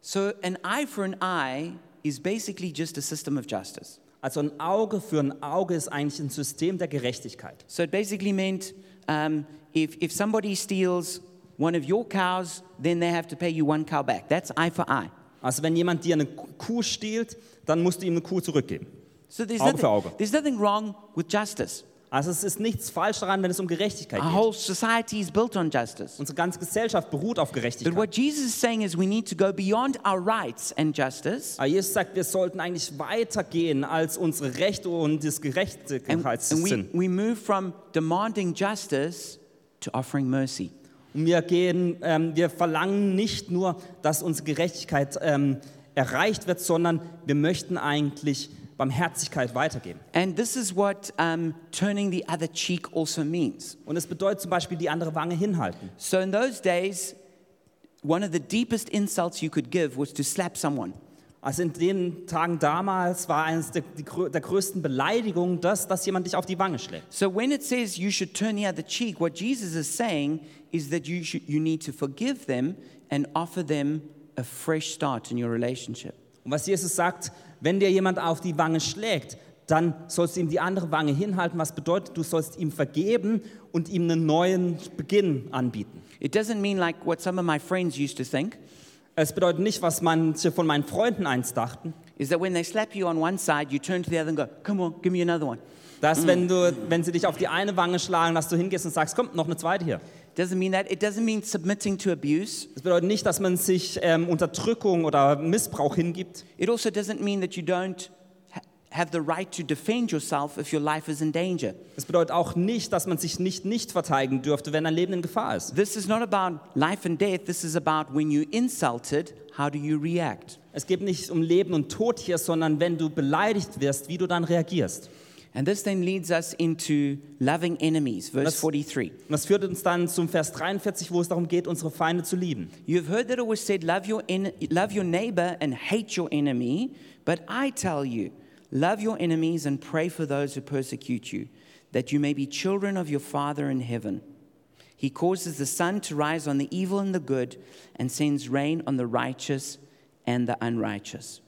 So, an eye for an eye is basically just a system of justice. Also ein Auge für ein Auge ist eigentlich ein System der Gerechtigkeit. So, it basically meant um, if, if somebody steals one of your cows, then they have to pay you one cow back. That's eye for eye. Also wenn jemand dir eine Kuh stiehlt, dann musst du ihm eine Kuh zurückgeben. So, Auge nothing, für Auge. there's nothing wrong with justice. Also es ist nichts falsch daran, wenn es um Gerechtigkeit Our geht. whole society is built on justice. Unsere ganze Gesellschaft beruht auf But Gerechtigkeit. what Jesus is saying is we need to go beyond our rights and justice. Aber Jesus sagt, wir sollten eigentlich weitergehen als unsere Rechte und das And, Gerechtigkeitssinn. and we, we move from demanding justice to offering mercy. Und wir gehen, ähm, wir verlangen nicht nur, dass unsere Gerechtigkeit ähm, erreicht wird, sondern wir möchten eigentlich Barmherzigkeit weitergeben. And this is what um, turning the other cheek also means. Und es bedeutet zum Beispiel die andere Wange hinhalten. So in those days, one of the deepest insults you could give was to slap someone. Also in den Tagen damals war eines der, der größten Beleidigungen das, dass jemand dich auf die Wange schlägt. So when it says you should turn the other cheek, what Jesus is saying is that you, should, you need to forgive them and offer them a fresh start in your relationship. Und was Jesus sagt, wenn dir jemand auf die Wange schlägt, dann sollst du ihm die andere Wange hinhalten, was bedeutet, du sollst ihm vergeben und ihm einen neuen Beginn anbieten. It doesn't mean like what some of my friends used to think, Es bedeutet nicht, was manche von meinen Freunden einst dachten, is that when they slap you on one side, you turn to the other and go, come on, give me another one. dass wenn, du, wenn sie dich auf die eine Wange schlagen, dass du hingehst und sagst, komm, noch eine zweite hier. Doesn't mean that. It doesn't mean submitting to abuse. Das bedeutet nicht, dass man sich ähm, Unterdrückung oder Missbrauch hingibt. It also doesn't mean that you don't have the right to defend yourself if your life is in danger. Es bedeutet auch nicht, dass man sich nicht nicht verteidigen dürfte, wenn ein Leben in Gefahr ist. This is not about life and death. This is about when you're insulted, how do you react? Es geht nicht um Leben und Tod hier, sondern wenn du beleidigt wirst, wie du dann reagierst. And this then leads us into loving enemies, verse Das- 43. Und das führt uns dann zum Vers 43, wo es darum geht, unsere Feinde zu lieben. You've heard that it was said, love your, en- love your neighbor and hate your enemy. But I tell you, love your enemies and pray for those who persecute you, that you may be children of your Father in heaven. He causes the sun to rise on the evil and the good, and sends rain on the righteous and the unrighteous.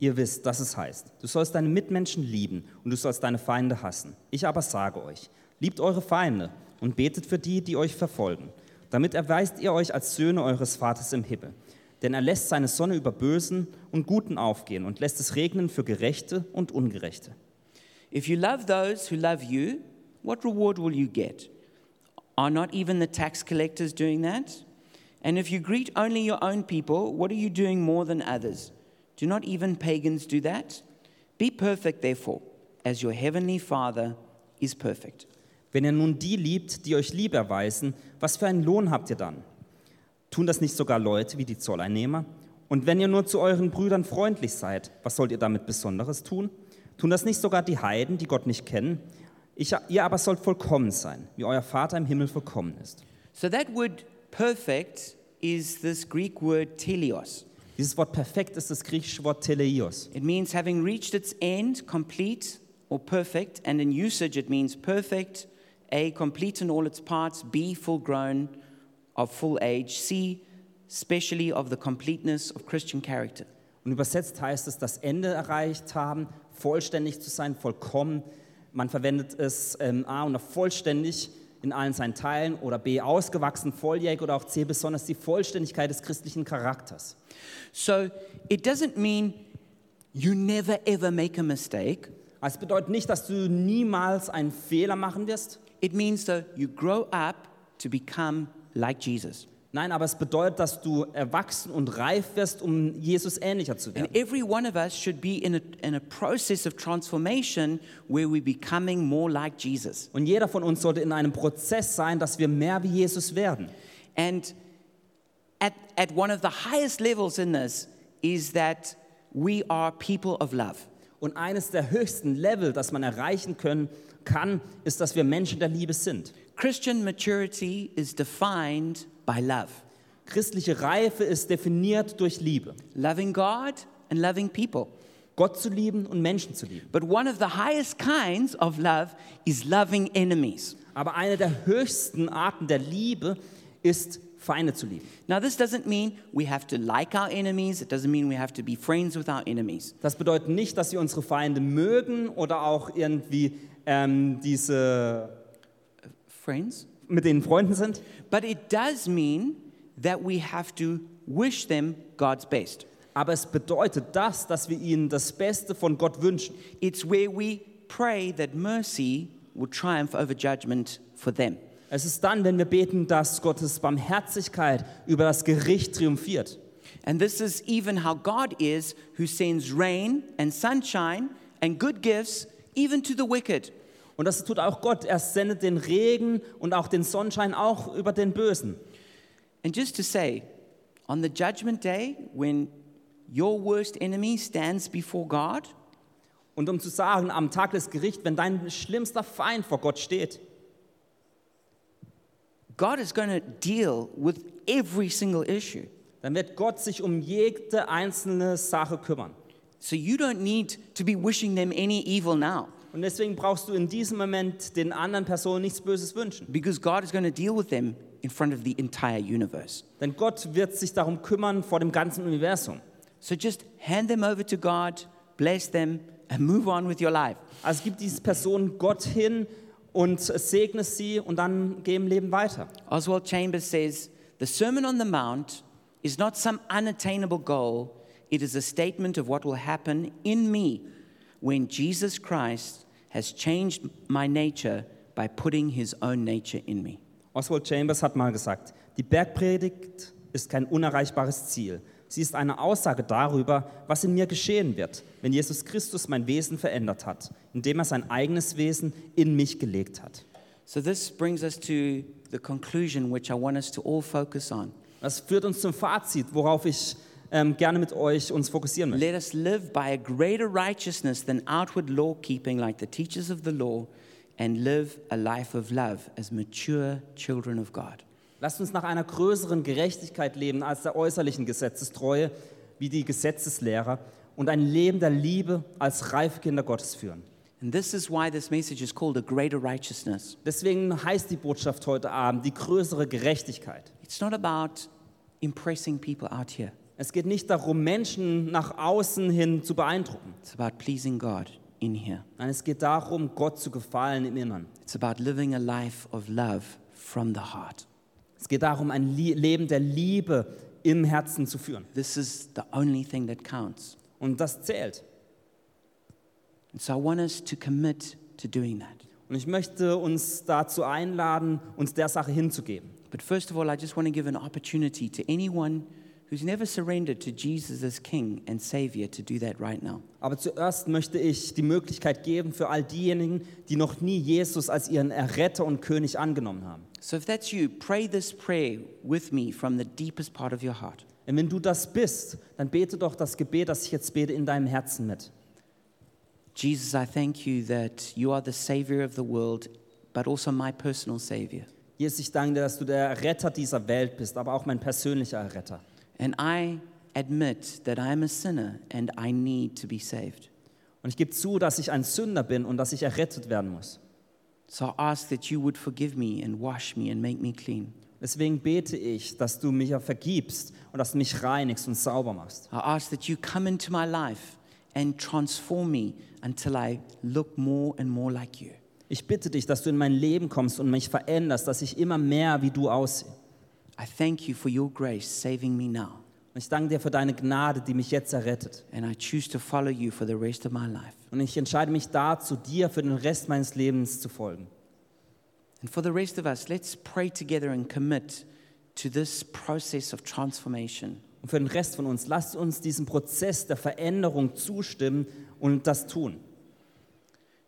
Ihr wisst, dass es heißt, du sollst deine Mitmenschen lieben und du sollst deine Feinde hassen. Ich aber sage euch, liebt eure Feinde und betet für die, die euch verfolgen. Damit erweist ihr euch als Söhne eures Vaters im Himmel. Denn er lässt seine Sonne über Bösen und Guten aufgehen und lässt es regnen für Gerechte und Ungerechte. If you love those who love you, what reward will you get? Are not even the tax collectors doing that? And if you greet only your own people, what are you doing more than others? Do not even pagans do that? Be perfect, therefore, as your heavenly Father is perfect. Wenn ihr nun die liebt, die euch lieb erweisen, was für einen Lohn habt ihr dann? Tun das nicht sogar Leute wie die Zolleinnehmer? Und wenn ihr nur zu euren Brüdern freundlich seid, was sollt ihr damit Besonderes tun? Tun das nicht sogar die Heiden, die Gott nicht kennen? Ich, ihr aber sollt vollkommen sein, wie euer Vater im Himmel vollkommen ist. So that word perfect is this Greek word teleos. Dieses Wort perfekt ist das griechische Wort teleios. It means having reached its end, complete or perfect, and in usage it means perfect, A, complete in all its parts, B, full grown, of full age, C, specially of the completeness of Christian character. Und übersetzt heißt es, das Ende erreicht haben, vollständig zu sein, vollkommen. Man verwendet es ähm, A unter vollständig in allen seinen Teilen oder B ausgewachsen, volljährig oder auch C besonders die Vollständigkeit des christlichen Charakters. So it doesn't mean you never ever make a mistake. Also es bedeutet nicht, dass du niemals einen Fehler machen wirst. It means that you grow up to become like Jesus. Nein, aber es bedeutet, dass du erwachsen und reif wirst, um Jesus ähnlicher zu werden. And every one of us should be in a, in a process of transformation where we're becoming more like Jesus. Und jeder von uns sollte in einem Prozess sein, dass wir mehr wie Jesus werden. And at, at one of the highest levels in this is that we are people of love. Und eines der höchsten Level, das man erreichen können kann, ist, dass wir Menschen der Liebe sind. Christian maturity is defined by love Christliche Reife ist definiert durch Liebe. loving God and loving people. Gott zu lieben und Menschen zu lieben. But one of the highest kinds of love is loving enemies. Aber eine der höchsten Arten der Liebe ist, Feinde zu lieben. Now, this doesn't mean we have to like our enemies, it doesn't mean we have to be friends with our enemies. Das bedeutet nicht, dass wir unsere Feinde mögen oder auch irgendwie ähm, diese Friends? mit denen Freunden sind. But it does mean that we have to wish them God's best. Aber es bedeutet das, dass wir ihnen das Beste von Gott wünschen. It's where we pray that mercy will triumph over judgment for them. Es ist dann, wenn wir beten, dass Gottes Barmherzigkeit über das Gericht triumphiert. And this is even how God is, who sends rain and sunshine and good gifts even to the wicked. Und das tut auch Gott. Er sendet den Regen und auch den Sonnenschein auch über den Bösen. And just to say, on the judgment day, when your worst enemy stands before God, Und um zu sagen, am Tag des Gerichts, wenn dein schlimmster Feind vor Gott steht, God is going to deal with every single issue. dann wird Gott sich um jede einzelne Sache kümmern. So you don't need to be wishing them any evil now Und deswegen brauchst du in diesem Moment den anderen Personen nichts Böses wünschen. because God is going to deal with them in front of the entire universe. Denn Gott wird sich darum kümmern vor dem ganzen Universum. So just hand them over to God, bless them, and move on with your life. Also gib diese Person Gott hin und segne sie und dann geh im Leben weiter. Oswald Chambers says the Sermon on the Mount is not some unattainable goal, it is a statement of what will happen in me when Jesus Christ has changed my nature by putting his own nature in me. Oswald Chambers hat mal gesagt, die Bergpredigt ist kein unerreichbares Ziel. Sie ist eine Aussage darüber, was in mir geschehen wird, wenn Jesus Christus mein Wesen verändert hat, indem er sein eigenes Wesen in mich gelegt hat. So, this brings us to the conclusion, which I want us to all focus on. Das führt uns zum Fazit, worauf ich ähm, gerne mit euch uns fokussieren möchte. Let us live by a greater righteousness than outward law keeping, like the teachers of the law, and live a life of love as mature children of God. Lasst uns nach einer größeren Gerechtigkeit leben als der äußerlichen Gesetzestreue, wie die Gesetzeslehrer, und ein Leben der Liebe als reife Kinder Gottes führen. And this is why this message is called a greater righteousness. Deswegen heißt die Botschaft heute Abend die größere Gerechtigkeit. It's not about impressing people out here, Es geht nicht darum, Menschen nach außen hin zu beeindrucken. it's about pleasing God in here. Nein, es geht darum, Gott zu gefallen im Innern. It's about living a life of love from the heart. Es geht darum, ein Leben der Liebe im Herzen zu führen. This is the only thing that counts. Und das zählt. And so I want us to commit to doing that. Und ich möchte uns dazu einladen, uns der Sache hinzugeben. But first of all, I just want to give an opportunity to anyone who's never surrendered to Jesus as King and Savior to do that right now. Aber zuerst möchte ich die Möglichkeit geben für all diejenigen, die noch nie Jesus als ihren Erretter und König angenommen haben. So if that's you, pray this prayer with me from the deepest part of your heart. Und wenn du das bist, dann bete doch das Gebet, das ich jetzt bete, in deinem Herzen mit. Jesus, I thank you that you are the Savior of the world, but also my personal Savior. Jesus, ich danke dir, dass du der Retter dieser Welt bist, aber auch mein persönlicher Erretter. And I admit that I am a sinner and I need to be saved. Und ich gebe zu, dass ich ein Sünder bin und dass ich errettet werden muss. So I ask that you would forgive me and wash me and make me clean. Deswegen bete ich, dass du mich vergibst und dass du mich reinigst und sauber machst. I ask that you come into my life and transform me until I look more and more like you. Ich bitte dich, dass du in mein Leben kommst und mich veränderst, dass ich immer mehr wie du aussehe. I thank you for your grace saving me now, Und ich danke dir für deine Gnade, die mich jetzt errettet. and I choose to follow you for the rest of my life. Und ich entscheide mich dazu, dir für den Rest meines Lebens zu folgen. And for the rest of us, let's pray together and commit to this process of transformation. Und für den Rest von uns, lasst uns diesem Prozess der Veränderung zustimmen und das tun.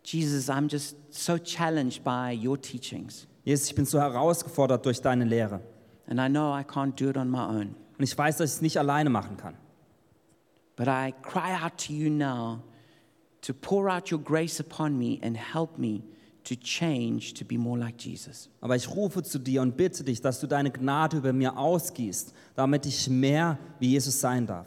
Jesus, I'm just so challenged by your teachings, Jesus, ich bin so herausgefordert durch deine Lehre. and I know I can't do it on my own. Und ich weiß, dass ich es nicht alleine machen kann. But I cry out to you now to pour out your grace upon me and help me to change to be more like Jesus. Aber ich rufe zu dir und bitte dich, dass du deine Gnade über mir ausgießt, damit ich mehr wie Jesus sein darf.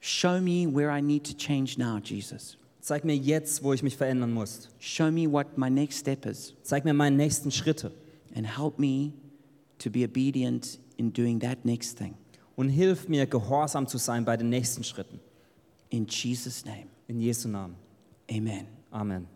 Show me where I need to change now, Jesus. Zeig mir jetzt, wo ich mich verändern muss. Show me what my next step is Zeig mir meine nächsten Schritte and help me to be obedient in doing that next thing. und hilf mir, gehorsam zu sein bei den nächsten Schritten. In Jesus' name, In Jesu Namen. amen. Amen.